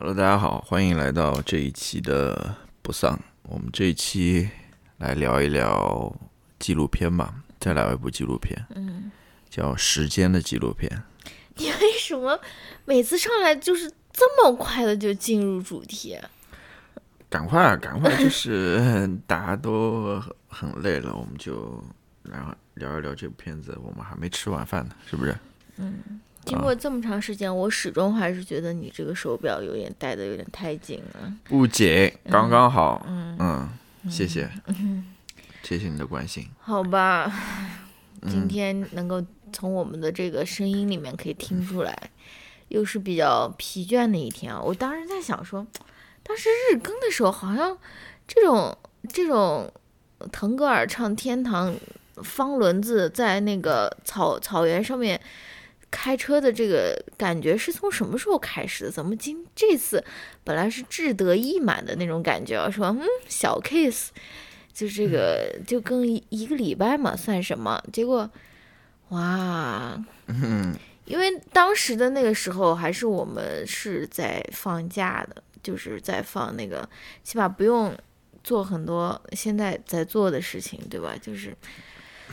Hello，大家好，欢迎来到这一期的不丧。我们这一期来聊一聊纪录片吧，再聊一部纪录片，嗯，叫《时间》的纪录片。你为什么每次上来就是这么快的就进入主题？赶快啊，赶快！就是大家都很累了，我们就然后聊一聊这部片子。我们还没吃晚饭呢，是不是？经过这么长时间，我始终还是觉得你这个手表有点戴的有点太紧了。不紧，刚刚好。嗯谢谢，谢谢你的关心。好吧，嗯今天能够从我们的这个声音里面可以听出来，又是比较疲倦的一天啊。我当时在想说，当时日更的时候，好像这种这种腾格尔唱《天堂》，方轮子在那个草草原上面开车的这个感觉是从什么时候开始的？怎么今这次本来是志得意满的那种感觉啊，说嗯小 case。就这个就更一一个礼拜嘛，算什么？结果，哇，因为当时的那个时候还是我们是在放假的，就是在放那个，起码不用做很多现在在做的事情，对吧？就是，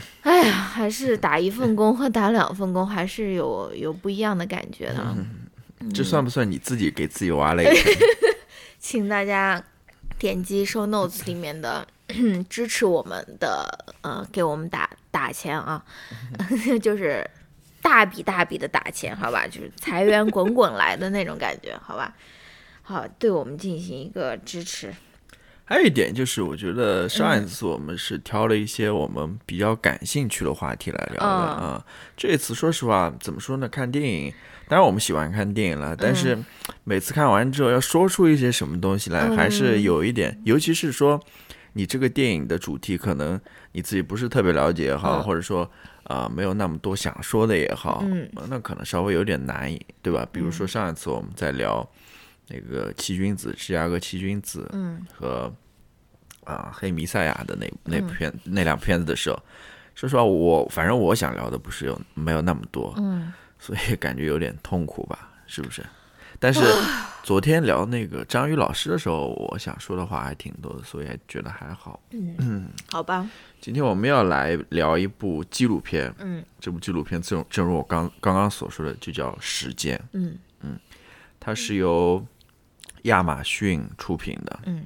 哎呀，还是打一份工和打两份工还是有有不一样的感觉的啊。这算不算你自己给自己挖了一个坑？请大家点击 show notes 里面的支持我们的，呃，给我们打打钱啊，就是大笔大笔的打钱，好吧，就是财源滚滚来的那种感觉，好吧，好，对我们进行一个支持。还有一点就是，我觉得上一次我们是挑了一些我们比较感兴趣的话题来聊的嗯。啊、这一次说实话，怎么说呢？看电影，当然我们喜欢看电影了，但是每次看完之后要说出一些什么东西来，还是有一点，尤其是说你这个电影的主题可能你自己不是特别了解也好，嗯。或者说啊、没有那么多想说的也好，嗯。呃那可能稍微有点难以，对吧？比如说上一次我们在聊那个七君子，芝加哥七君子，嗯。和啊、黑弥赛亚的那那部片、那两部片子的时候，说实话，我反正我想聊的不是有没有那么多，嗯，所以感觉有点痛苦吧，是不是？但是昨天聊那个张宇老师的时候，我想说的话还挺多的，所以还觉得还好。嗯。好吧，今天我们要来聊一部纪录片，嗯。这部纪录片正正如我刚刚刚所说的，就叫《时间》，嗯。嗯。它是由亚马逊出品的，嗯，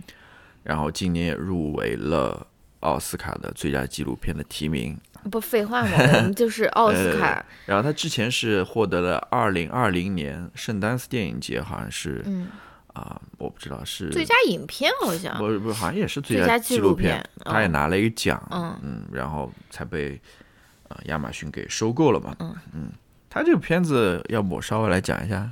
然后今年也入围了奥斯卡的最佳纪录片的提名。不废话嘛，我们就是奥斯卡，然后他之前是获得了二零二零年圣丹斯电影节，好像是嗯。啊、嗯，我不知道是最佳影片好像，不不好像也是最最佳纪录纪片片，他也拿了一个奖，嗯。嗯然后才被呃亚马逊给收购了嘛，嗯。嗯他这个片子，要不我稍微来讲一下，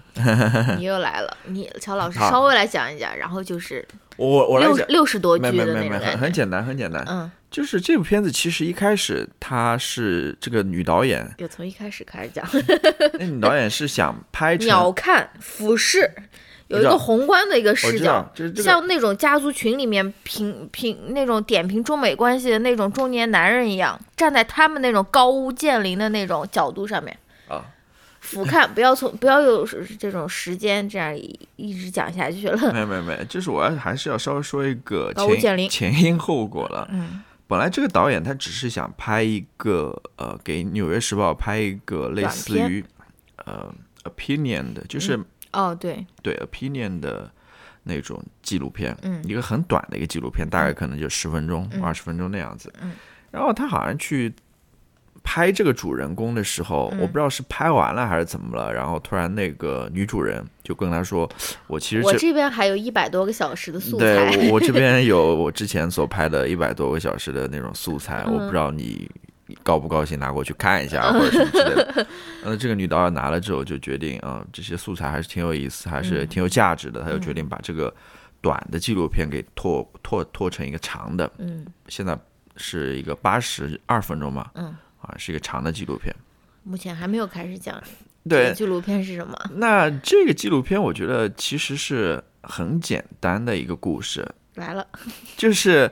你又来了，你乔老师稍微来讲一讲，然后就是我我六六十多句没没的没没，很。很简单，很简单，嗯，就是这部片子其实一开始她是这个女导演，就从一开始开始讲，那女导演是想拍 鸟瞰、俯视，有一个宏观的一个视角，，就是这个像那种家族群里面评评那种点评中美关系的那种中年男人一样，站在他们那种高屋建瓴的那种角度上面啊，俯瞰，不要从不要有这种时间这样一一直讲下去了。没有没有没有，就是我要还是要稍微说一个 前前因后果了。嗯。本来这个导演他只是想拍一个呃，给《纽约时报》拍一个类似于呃 opinion 的，就是、哦，对，对 opinion 的那种纪录片，嗯。一个很短的一个纪录片，大概可能就十分钟、二十分钟那样子。嗯。然后他好像去拍这个主人公的时候，嗯。我不知道是拍完了还是怎么了，然后突然那个女主人就跟他说：“我其实这我这边还有一百多个小时的素材。对我我这边 有我之前所拍的一百多个小时的那种素材，我不知道你你高不高兴拿过去看一下或者什么之类的。那，这个女导演拿了之后就决定啊、这些素材还是挺有意思，还是挺有价值的，她就决定把这个短的纪录片给拓拓拓成一个长的，嗯。现在是一个八十二分钟嘛，嗯，啊，是一个长的纪录片。目前还没有开始讲对，纪录片是什么。那这个纪录片我觉得其实是很简单的一个故事，来了，就是。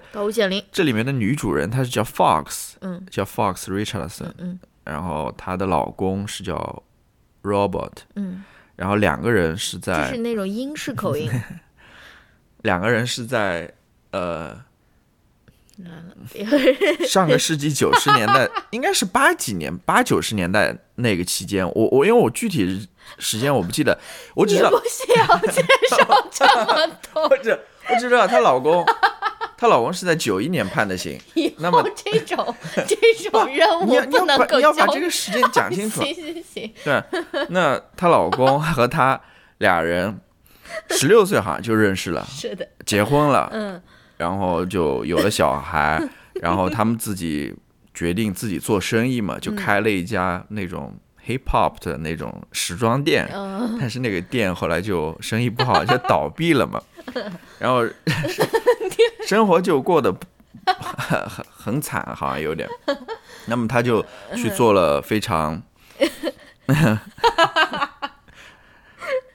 这里面的女主人她是叫 Fox，嗯叫 Fox Richardson，嗯然后她的老公是叫 Robert，嗯然后两个人是在就在是那种英式口音。两个人是在呃上个世纪九十年代，应该是八几年八九十年代那个期间，我我因为我具体时间我不记得，我只知道不需要介绍这么多，我只我只知道她老公，她老公是在九一年判的刑。那么这种 这种任务你要你要不能够把你要把这个时间讲清楚。行行行，对，那她老公和她俩人十六岁好像就认识了，是的，结婚了，嗯然后就有了小孩，然后他们自己决定自己做生意嘛，就开了一家那种 hip hop 的那种时装店。嗯，但是那个店后来就生意不好，就倒闭了嘛，然后 生活就过得很很惨，好像有点。那么他就去做了非常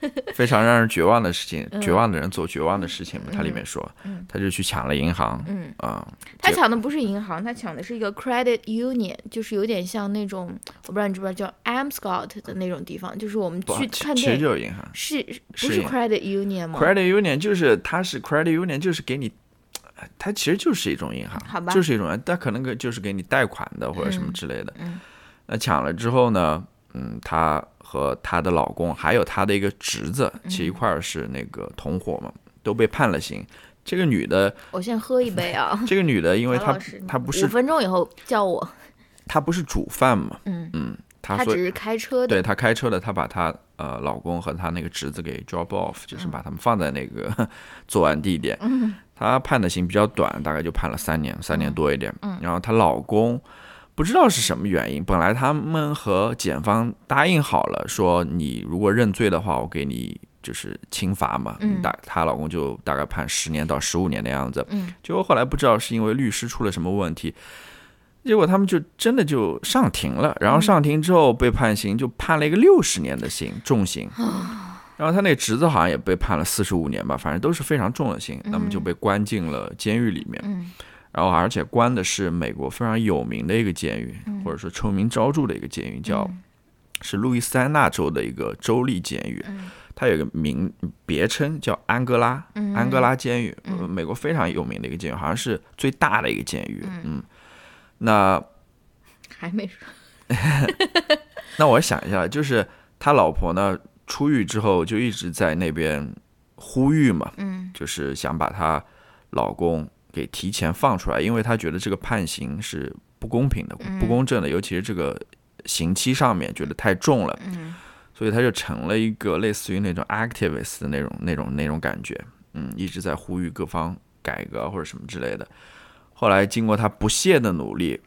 非常让人绝望的事情，绝望的人做绝望的事情嘛。他里面说，他就去抢了银行，嗯啊，他抢的不是银行，他抢的是一个 credit union，就是有点像那种我不知道你知不知道叫 Amscot 的那种地方，就是我们不去其其实看电影就是银行。是不是 credit union 吗？Credit Union 就是它是 Credit Union 就是给你，它其实就是一种银行，好吧就是一种，它可能个就是给你贷款的或者什么之类的。嗯那抢了之后呢，嗯，她和她的老公还有她的一个侄子，其实一块儿是那个同伙嘛，都被判了刑。这个女的，我先喝一杯啊。这个女的，因为她她不是五分钟以后叫我，她不是主犯嘛，嗯嗯，她她只是开车的，对她开车的，她把她呃老公和她那个侄子给 drop off，就是把他们放在那个 作案地点。她判的刑比较短，大概就判了三年，三年多一点。然后她老公不知道是什么原因，本来他们和检方答应好了，说你如果认罪的话，我给你就是轻罚嘛。嗯大她老公就大概判十年到十五年的样子。嗯结果后来不知道是因为律师出了什么问题。结果他们就真的就上庭了，然后上庭之后被判刑，就判了一个六十年的刑，重刑。然后他那侄子好像也被判了四十五年吧，反正都是非常重的刑，那么就被关进了监狱里面。嗯然后而且关的是美国非常有名的一个监狱，或者说臭名昭著的一个监狱，叫是路易斯安那州的一个州立监狱。它有个名别称叫安哥拉，安哥拉监狱，呃美国非常有名的一个监狱，好像是最大的一个监狱。嗯，那 还没说 那我想一下，就是他老婆呢出狱之后就一直在那边呼吁嘛，嗯。就是想把她老公给提前放出来，因为他觉得这个判刑是不公平的、不公正的，尤其是这个刑期上面觉得太重了，嗯所以他就成了一个类似于那种 activist 的那种、那种、那种感觉，嗯，一直在呼吁各方改革或者什么之类的。后来经过她不懈的努力，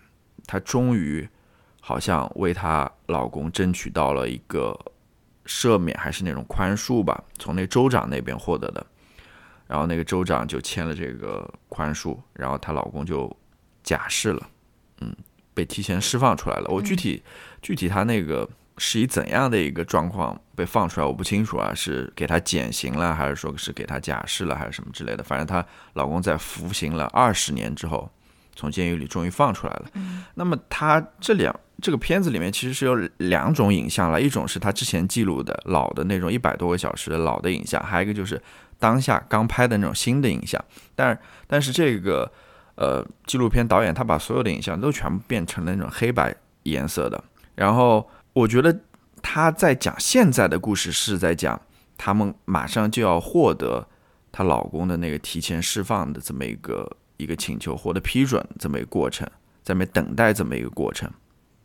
她终于好像为她老公争取到了一个赦免还是那种宽恕吧，从那州长那边获得的。然后那个州长就签了这个宽恕，然后她老公就假释了，嗯，被提前释放出来了。我具体、具体他那个是以怎样的一个状况被放出来，我不清楚啊，是给他减刑了，还是说是给他假释了，还是什么之类的。反正她老公在服刑了二十年之后，从监狱里终于放出来了。那么他这两这个片子里面其实是有两种影像了，一种是他之前记录的老的那种一百多个小时的老的影像，还有一个就是当下刚拍的那种新的影像。但但是这个呃纪录片导演他把所有的影像都全部变成了那种黑白颜色的，然后我觉得他在讲现在的故事是在讲他们马上就要获得她老公的那个提前释放的这么一个一个请求获得批准这么一个过程，在那等待这么一个过程，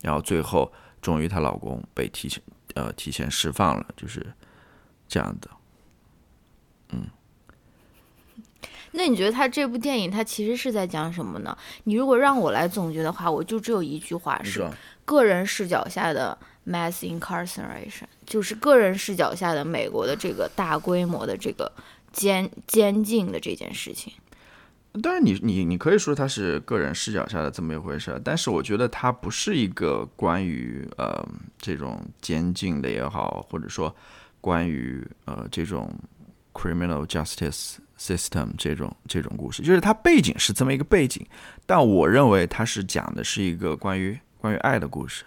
然后最后终于她老公被提前呃提前释放了，就是这样的。那你觉得他这部电影他其实是在讲什么呢？你如果让我来总结的话，我就只有一句话是个人视角下的 mass incarceration，就是个人视角下的美国的这个大规模的这个监监禁的这件事情。当然你，你你可以说它是个人视角下的这么一回事，但是我觉得它不是一个关于呃这种监禁的也好，或者说关于呃这种 criminal justice system 这种这种故事，就是它背景是这么一个背景，但我认为它是讲的是一个关于关于爱的故事，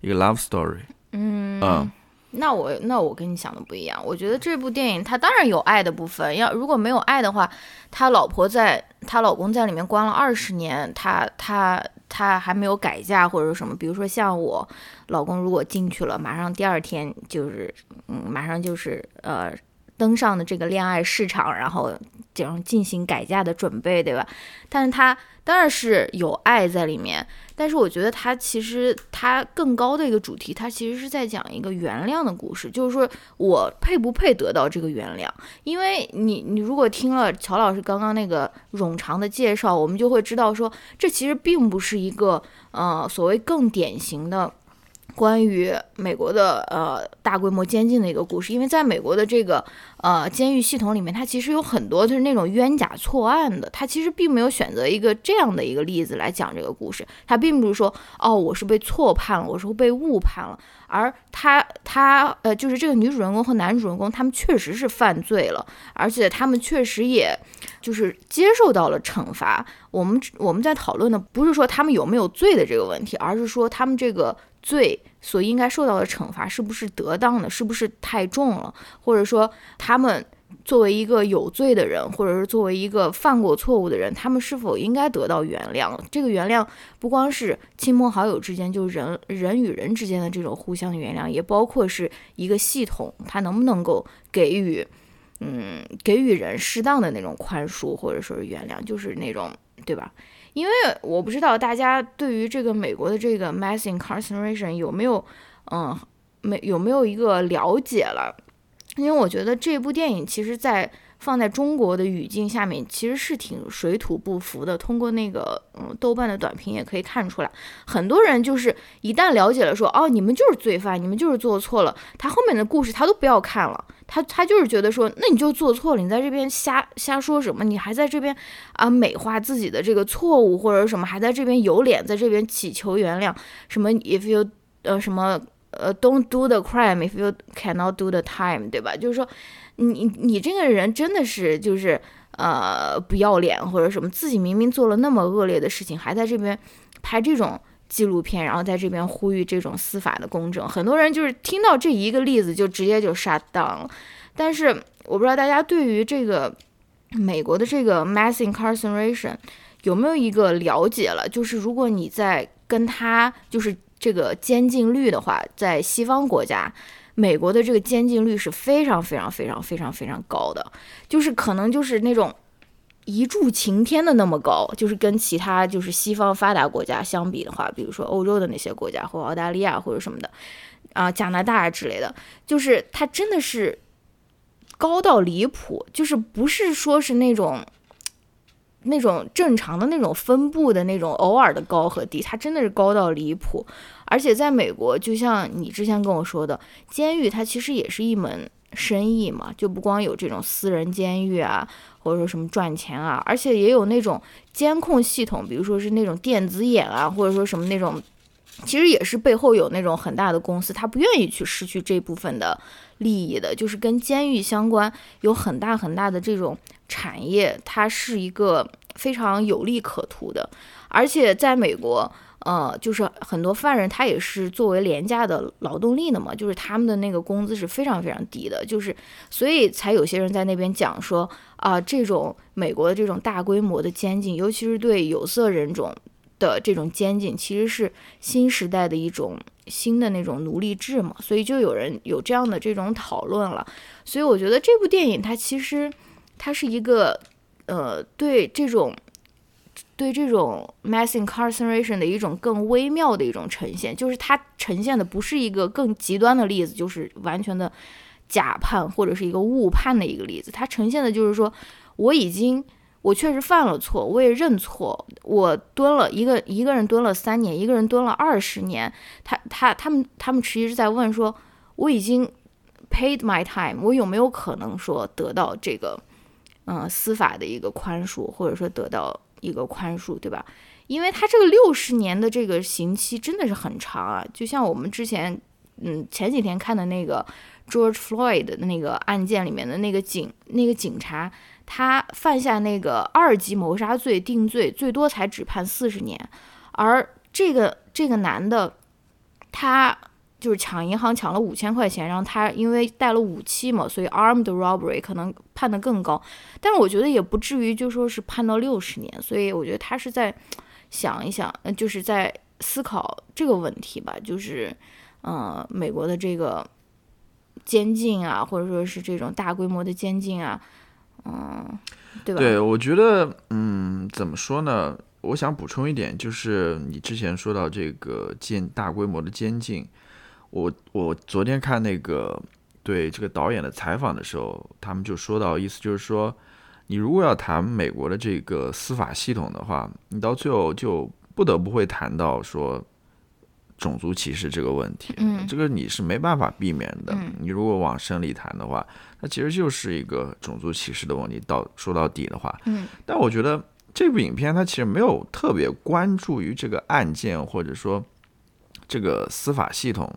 一个 love story。嗯嗯，那我那我跟你想的不一样，我觉得这部电影它当然有爱的部分，要如果没有爱的话，他老婆在他老公在里面关了二十年，他他他还没有改嫁或者什么，比如说像我老公如果进去了，马上第二天就是嗯，马上就是呃登上的这个恋爱市场，然后这样进行改嫁的准备，对吧？但是他当然是有爱在里面。但是我觉得它其实它更高的一个主题，它其实是在讲一个原谅的故事，就是说我配不配得到这个原谅？因为你你如果听了乔老师刚刚那个冗长的介绍，我们就会知道说，这其实并不是一个呃所谓更典型的。关于美国的呃大规模监禁的一个故事，因为在美国的这个呃监狱系统里面，它其实有很多就是那种冤假错案的，它其实并没有选择一个这样的一个例子来讲这个故事，它并不是说哦我是被错判了，我是被误判了，而他他呃就是这个女主人公和男主人公他们确实是犯罪了，而且他们确实也就是接受到了惩罚。我们我们在讨论的不是说他们有没有罪的这个问题，而是说他们这个。罪所应该受到的惩罚是不是得当的？是不是太重了？或者说，他们作为一个有罪的人，或者是作为一个犯过错误的人，他们是否应该得到原谅？这个原谅不光是亲朋好友之间，就人人与人之间的这种互相原谅，也包括是一个系统，它能不能够给予，嗯，给予人适当的那种宽恕，或者说是原谅，就是那种，对吧？因为我不知道大家对于这个美国的这个 mass incarceration 有没有，嗯，没有没有一个了解了？因为我觉得这部电影其实，在放在中国的语境下面，其实是挺水土不服的。通过那个嗯豆瓣的短评也可以看出来，很多人就是一旦了解了说哦你们就是罪犯，你们就是做错了，他后面的故事他都不要看了，他他就是觉得说那你就做错了，你在这边瞎瞎说什么？你还在这边啊美化自己的这个错误或者什么，还在这边有脸在这边祈求原谅？什么 if you 呃什么呃 don't do the crime if you cannot do the time，对吧？就是说。你你这个人真的是就是呃不要脸或者什么，自己明明做了那么恶劣的事情，还在这边拍这种纪录片，然后在这边呼吁这种司法的公正。很多人就是听到这一个例子就直接就 shut down 了。但是我不知道大家对于这个美国的这个 mass incarceration 有没有一个了解了？就是如果你在跟他就是这个监禁率的话，在西方国家。美国的这个监禁率是非常非常非常非常非常高的，就是可能就是那种一柱擎天的那么高，就是跟其他就是西方发达国家相比的话，比如说欧洲的那些国家或澳大利亚或者什么的，啊加拿大之类的，就是它真的是高到离谱，就是不是说是那种。那种正常的那种分布的那种偶尔的高和低，它真的是高到离谱。而且在美国，就像你之前跟我说的，监狱它其实也是一门生意嘛，就不光有这种私人监狱啊，或者说什么赚钱啊，而且也有那种监控系统，比如说是那种电子眼啊，或者说什么那种，其实也是背后有那种很大的公司，他不愿意去失去这部分的利益的，就是跟监狱相关，有很大很大的这种。产业它是一个非常有利可图的，而且在美国，呃，就是很多犯人他也是作为廉价的劳动力的嘛，就是他们的那个工资是非常非常低的，就是所以才有些人在那边讲说啊，这种美国的这种大规模的监禁，尤其是对有色人种的这种监禁，其实是新时代的一种新的那种奴隶制嘛，所以就有人有这样的这种讨论了，所以我觉得这部电影它其实。它是一个，呃，对这种，对这种 mass incarceration 的一种更微妙的一种呈现，就是它呈现的不是一个更极端的例子，就是完全的假判或者是一个误判的一个例子。它呈现的就是说，我已经，我确实犯了错，我也认错，我蹲了一个一个人蹲了三年，一个人蹲了二十年。他他他们他们其实是在问说，我已经 paid my time，我有没有可能说得到这个？嗯，司法的一个宽恕，或者说得到一个宽恕，对吧？因为他这个六十年的这个刑期真的是很长啊，就像我们之前，嗯，前几天看的那个 George Floyd 的那个案件里面的那个警，那个警察，他犯下那个二级谋杀罪定罪，最多才只判四十年，而这个这个男的，他就是抢银行抢了五千块钱，然后他因为带了武器嘛，所以 armed robbery 可能判的更高，但是我觉得也不至于就说是判到六十年，所以我觉得他是在想一想，就是在思考这个问题吧，就是呃，美国的这个监禁啊，或者说是这种大规模的监禁啊，嗯，对吧？对，我觉得，嗯，怎么说呢？我想补充一点，就是你之前说到这个监大规模的监禁，我我昨天看那个对这个导演的采访的时候，他们就说到，意思就是说，你如果要谈美国的这个司法系统的话，你到最后就不得不会谈到说种族歧视这个问题，嗯这个你是没办法避免的。嗯你如果往深里谈的话，那其实就是一个种族歧视的问题。到说到底的话，嗯但我觉得这部影片它其实没有特别关注于这个案件，或者说这个司法系统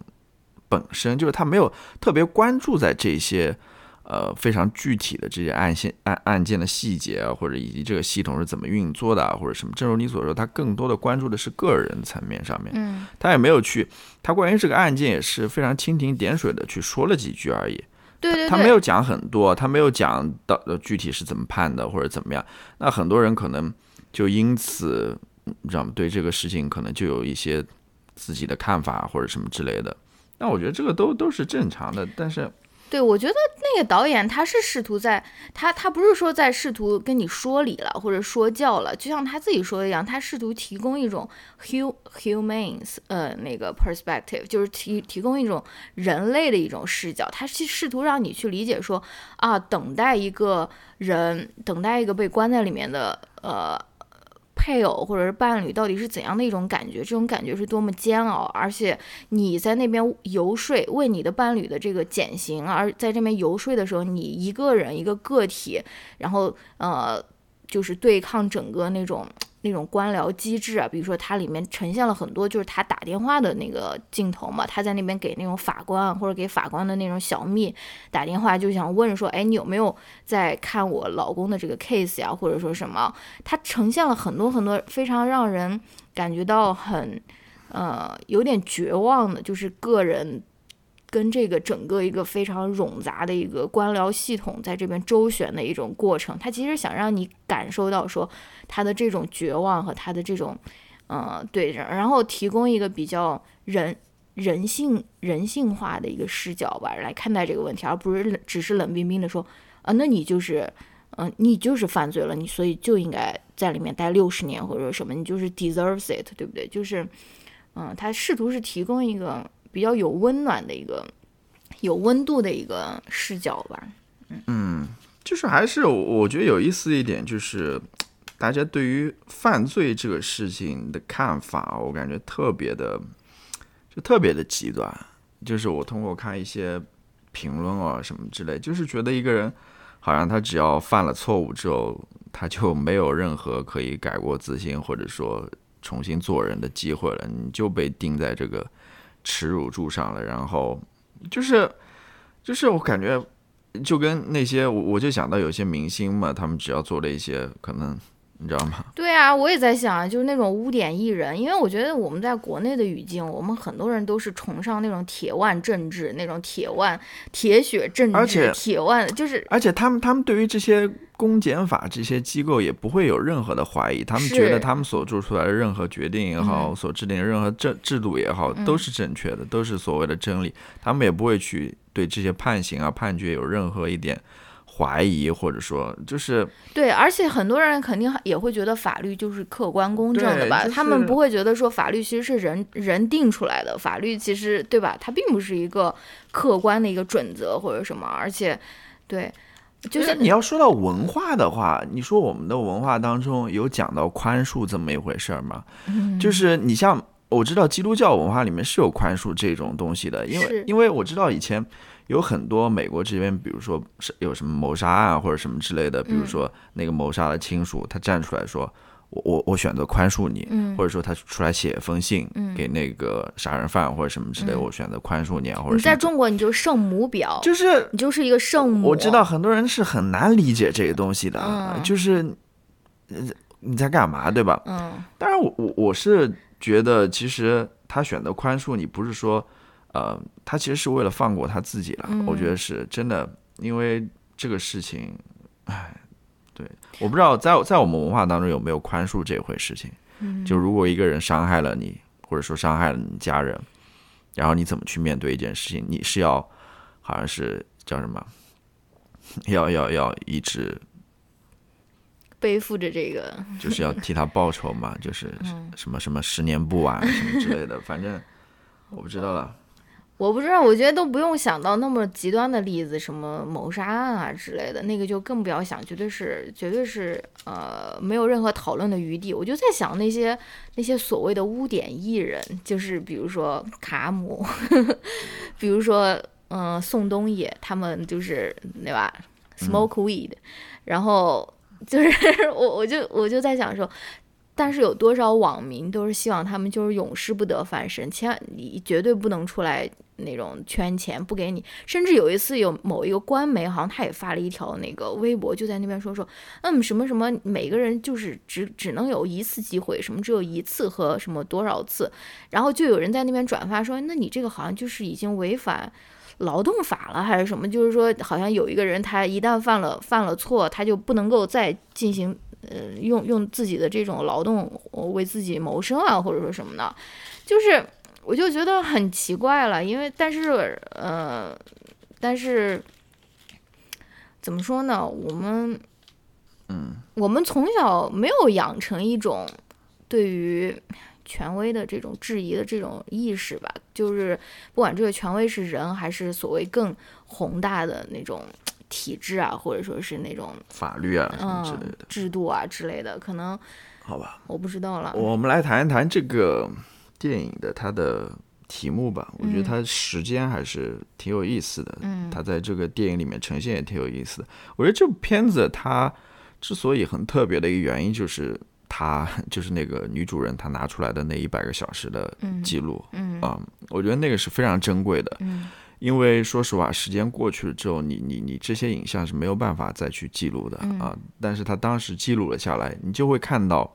本身，就是他没有特别关注在这些呃非常具体的这些案件案案件的细节啊，或者以及这个系统是怎么运作的啊，或者什么。正如你所说，他更多的关注的是个人层面上面，嗯他也没有去，他关于这个案件也是非常蜻蜓点水的去说了几句而已。对对对，他没有讲很多，他没有讲到呃具体是怎么判的或者怎么样。那很多人可能就因此，你知道吗？对这个事情可能就有一些自己的看法或者什么之类的。那我觉得这个都都是正常的，但是对，我觉得那个导演他是试图在他他不是说在试图跟你说理了或者说教了，就像他自己说的一样，他试图提供一种 humans 呃那个 perspective，就是提提供一种人类的一种视角，他是试图让你去理解说啊，等待一个人，等待一个被关在里面的呃。配偶或者是伴侣到底是怎样的一种感觉？这种感觉是多么煎熬，而且你在那边游说，为你的伴侣的这个减刑，而在这边游说的时候，你一个人一个个体，然后呃，就是对抗整个那种那种官僚机制啊。比如说，它里面呈现了很多就是他打电话的那个镜头嘛，他在那边给那种法官或者给法官的那种小蜜打电话，就想问说，哎，你有没有在看我老公的这个 case 呀，或者说什么？它呈现了很多很多非常让人感觉到很呃有点绝望的，就是个人跟这个整个一个非常冗杂的一个官僚系统在这边周旋的一种过程。他其实想让你感受到说他的这种绝望和他的这种呃对，然后提供一个比较人。人性人性化的一个视角吧，来看待这个问题，而不是只是冷冰冰的说，啊，那你就是，嗯、你就是犯罪了，你所以就应该在里面待六十年或者什么，你就是 deserves it，对不对？就是，嗯，他试图是提供一个比较有温暖的一个有温度的一个视角吧。嗯就是还是我觉得有意思一点就是。大家对于犯罪这个事情的看法，我感觉特别的，就特别的极端。就是我通过看一些评论啊什么之类，就是觉得一个人好像他只要犯了错误之后，他就没有任何可以改过自新或者说重新做人的机会了，你就被钉在这个耻辱柱上了。然后就是就是我感觉就跟那些我我就想到有些明星嘛，他们只要做了一些可能你知道吗？对啊，我也在想，就是那种污点艺人，因为我觉得我们在国内的语境，我们很多人都是崇尚那种铁腕政治，那种铁腕、铁血政治而且，铁腕就是而且他们他们对于这些公检法这些机构也不会有任何的怀疑，他们觉得他们所做出来的任何决定也好，嗯所制定的任何制制度也好，都是正确的，都是所谓的真理。他们也不会去对这些判刑啊判决有任何一点怀疑，或者说就是对，而且很多人肯定也会觉得法律就是客观公正的吧？就是他们不会觉得说法律其实是人人定出来的，法律其实对吧？它并不是一个客观的一个准则或者什么，而且对，就是你要说到文化的话，你说我们的文化当中有讲到宽恕这么一回事儿吗？嗯就是你像我知道基督教文化里面是有宽恕这种东西的，因为因为我知道以前有很多美国这边，比如说是有什么谋杀案或者什么之类的，比如嗯。说那个谋杀的亲属，他站出来说。我我我选择宽恕你，嗯。或者说他出来写一封信嗯。给那个杀人犯或者什么之类，嗯。我选择宽恕你啊，或者在中国你就圣母婊，就是你就是一个圣母。我知道很多人是很难理解这个东西的，嗯。就是呃你在干嘛，对吧？嗯。当然我，我我是觉得，其实他选择宽恕你，不是说呃，他其实是为了放过他自己了。我觉得是真的，因为这个事情，唉，对，我不知道在在我们文化当中有没有宽恕这回事情。就如果一个人伤害了你，或者说伤害了你家人，然后你怎么去面对一件事情？你是要好像是叫什么？要要要一直背负着这个，就是要替他报仇嘛？就是 什么什么十年不晚什么之类的，反正我不知道了。我不知道，我觉得都不用想到那么极端的例子，什么谋杀案啊之类的，那个就更不要想，绝对是绝对是呃没有任何讨论的余地。我就在想那些那些所谓的污点艺人，就是比如说卡姆，比如说嗯宋冬野，他们就是对吧？smoke weed，然后就是 我我就我就在想说。但是有多少网民都是希望他们就是永世不得翻身，千万你绝对不能出来那种圈钱不给你。甚至有一次有某一个官媒，好像他也发了一条那个微博，就在那边说说，嗯什么什么，每个人就是只只能有一次机会，什么只有一次和什么多少次，然后就有人在那边转发说，那你这个好像就是已经违反劳动法了还是什么？就是说好像有一个人他一旦犯了犯了错，他就不能够再进行。呃，用用自己的这种劳动为自己谋生啊，或者说什么的，就是我就觉得很奇怪了。因为但是呃，但是怎么说呢？我们嗯，我们从小没有养成一种对于权威的这种质疑的这种意识吧。就是不管这个权威是人，还是所谓更宏大的那种。体制啊，或者说是那种法律啊什么之类的制度啊之类的，可能好吧，我不知道了。我们来谈一谈这个电影的它的题目吧。我觉得它时间还是挺有意思的。嗯，它在这个电影里面呈现也挺有意思的。我觉得这部片子它之所以很特别的一个原因，就是它 就是那个女主人她拿出来的那一百个小时的记录。嗯啊，我觉得那个是非常珍贵的。嗯。因为说实话，时间过去了之后，你你你这些影像是没有办法再去记录的啊。但是他当时记录了下来，你就会看到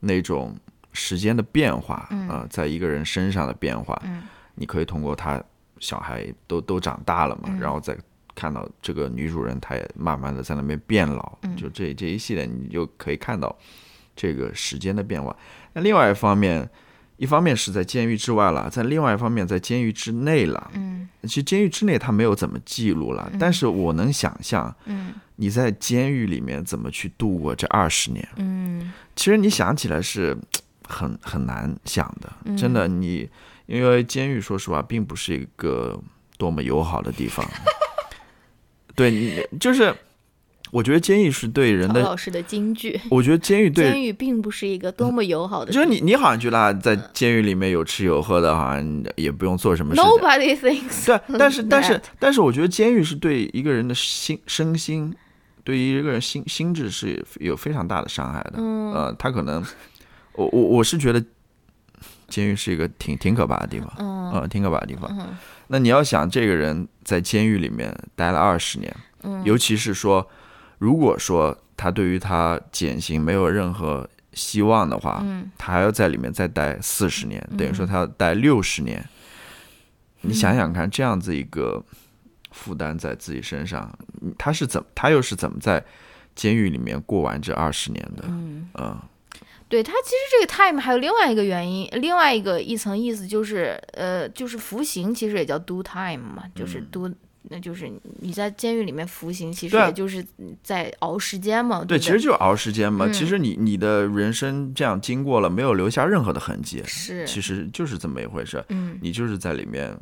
那种时间的变化啊，在一个人身上的变化。你可以通过他小孩都都长大了嘛，然后再看到这个女主人，她也慢慢的在那边变老。就这这一系列，你就可以看到这个时间的变化。那另外一方面。一方面是在监狱之外了，在另外一方面在监狱之内了。嗯，其实监狱之内他没有怎么记录了，但是我能想象，嗯，你在监狱里面怎么去度过这二十年？嗯，其实你想起来是很很难想的，真的。你因为监狱说实话并不是一个多么友好的地方，对你就是。我觉得监狱是对人的老师的金句。我觉得监狱对监狱并不是一个多么友好的。就是你，你好像觉得在监狱里面有吃有喝的，好像也不用做什么事情。Nobody thinks。对，但是但是但是，我觉得监狱是对一个人的心身心，对于一个人心心智是有非常大的伤害的。嗯。呃，他可能，我我我是觉得，监狱是一个挺挺可怕的地方。嗯。挺可怕的地方。那你要想，这个人在监狱里面待了二十年，嗯，尤其是说。如果说他对于他减刑没有任何希望的话，嗯，他还要在里面再待四十年，等于说他要待六十年。你想想看，这样子一个负担在自己身上，他是怎么，他又是怎么在监狱里面过完这二十年的？嗯嗯，对他其实这个 time 还有另外一个原因，另外一个一层意思就是，呃，就是服刑其实也叫 do time 嘛，就是 do。那就是你在监狱里面服刑，其实也就是在熬时间嘛。对，其实就是熬时间嘛。其实你你的人生这样经过了，没有留下任何的痕迹，是，其实就是这么一回事。嗯，你就是在里面，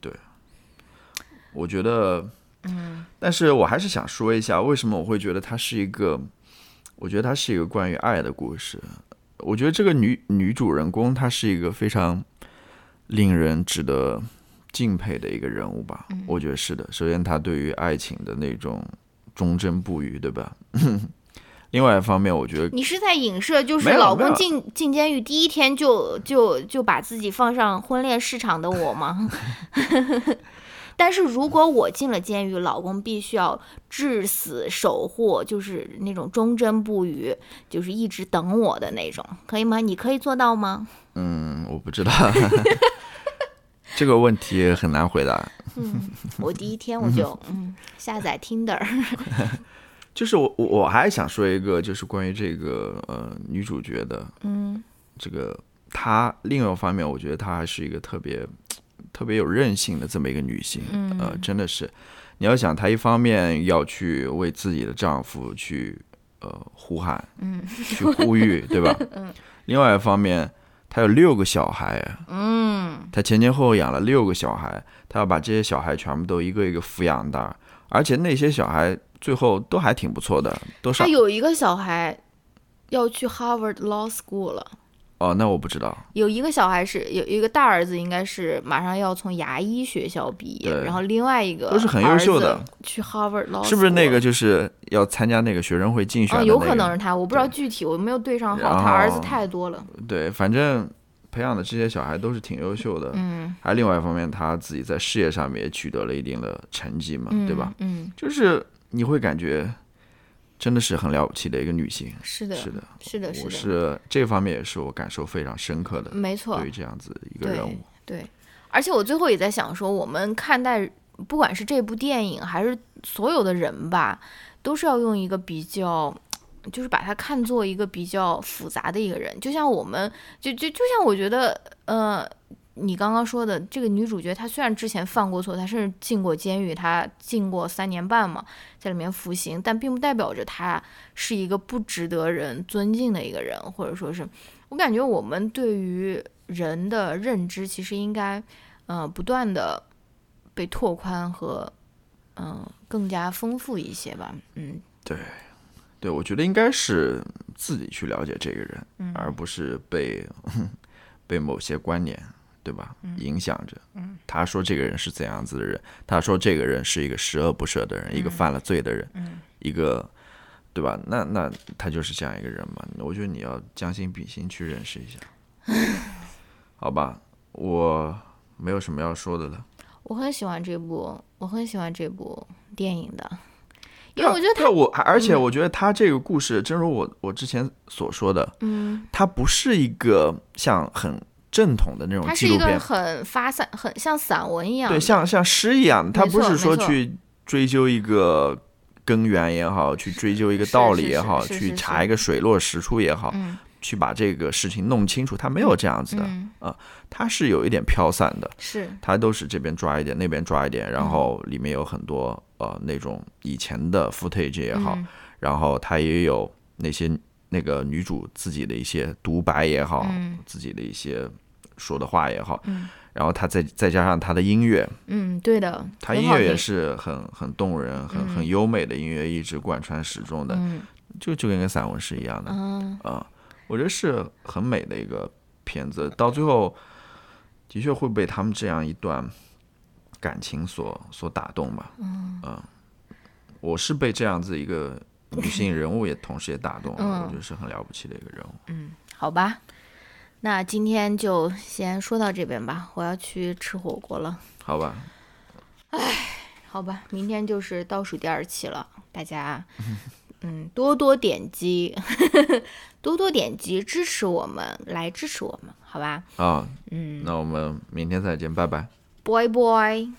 对。我觉得，嗯，但是我还是想说一下，为什么我会觉得它是一个，我觉得它是一个关于爱的故事。我觉得这个女女主人公她是一个非常令人值得。敬佩的一个人物吧，我觉得是的。首先，他对于爱情的那种忠贞不渝，对吧？另外一方面，我觉得你是在影射，就是老公进进监狱第一天就就就把自己放上婚恋市场的我吗？但是如果我进了监狱，老公必须要至死守护，就是那种忠贞不渝，就是一直等我的那种，可以吗？你可以做到吗？嗯，我不知道。这个问题很难回答。嗯，我第一天我就 嗯下载 Tinder。就是我我我还想说一个，就是关于这个呃女主角的，嗯这个她另外一方面，我觉得她还是一个特别特别有韧性的这么一个女性，嗯呃，真的是，你要想她一方面要去为自己的丈夫去呃呼喊，嗯去呼吁，对吧？嗯另外一方面，她有六个小孩，嗯。他前前后后养了六个小孩，他要把这些小孩全部都一个一个抚养大，而且那些小孩最后都还挺不错的，都他有一个小孩要去 Harvard Law School 了。哦，那我不知道。有一个小孩是有有一个大儿子，应该是马上要从牙医学校毕业，然后另外一个都是很优秀的去 Harvard 是不是那个就是要参加那个学生会竞选有？可能是他，我不知道具体，我没有对上号。他儿子太多了，对，反正培养的这些小孩都是挺优秀的。嗯，还有另外一方面，他自己在事业上面也取得了一定的成绩嘛，嗯对吧？？嗯，就是你会感觉真的是很了不起的一个女性。是的，是的，是的，我的，是这方面也是我感受非常深刻的，没错对，于这样子一个对人物。对。而且我最后也在想说，我们看待不管是这部电影还是所有的人吧，都是要用一个比较。就是把他看作一个比较复杂的一个人，就像我们，就就就像我觉得，呃，你刚刚说的这个女主角，她虽然之前犯过错，她甚至进过监狱，她进过三年半嘛，在里面服刑，但并不代表着她是一个不值得人尊敬的一个人，或者说是，我感觉我们对于人的认知其实应该，呃，不断的被拓宽和，嗯、更加丰富一些吧，嗯。对，我觉得应该是自己去了解这个人，嗯。而不是被 被某些观念，对吧，嗯影响着。他说这个人是怎样子的人，他说这个人是一个十恶不赦的人，一个犯了罪的人，嗯一个，对吧？那那他就是这样一个人嘛。我觉得你要将心比心去认识一下，好吧？我没有什么要说的了。我很喜欢这部，我很喜欢这部电影的，因为我觉得他，我而且我觉得他这个故事，正如我我之前所说的，嗯，它不是一个像很正统的那种它是一个纪录片，很发散，很像散文一样，对，像像诗一样，它不是说去追究一个根源也好，去追究一个道理也好，去查一个水落石出也好，嗯。去把这个事情弄清楚，它没有这样子的，嗯，它是有一点飘散的，是，它都是这边抓一点，那边抓一点，然后里面有很多呃那种以前的 footage 也好，嗯。然后它也有那些那个女主自己的一些独白也好，嗯。自己的一些说的话也好，嗯。然后她再再加上她的音乐，嗯，对的，她音乐也是。很很动人、很很优美的音乐，一直贯穿始终的，嗯。就就跟个散文诗一样的啊、嗯我觉得是很美的一个片子，到最后的确会被他们这样一段感情所所打动吧。嗯、我是被这样子一个女性人物也同时也打动了，嗯我觉得是很了不起的一个人物。嗯好吧，那今天就先说到这边吧，我要去吃火锅了。好吧，好吧，明天就是倒数第二期了，大家 嗯多多点击，多多点击支持我们，来支持我们，好吧？啊，嗯那我们明天再见，拜拜。，boy boy。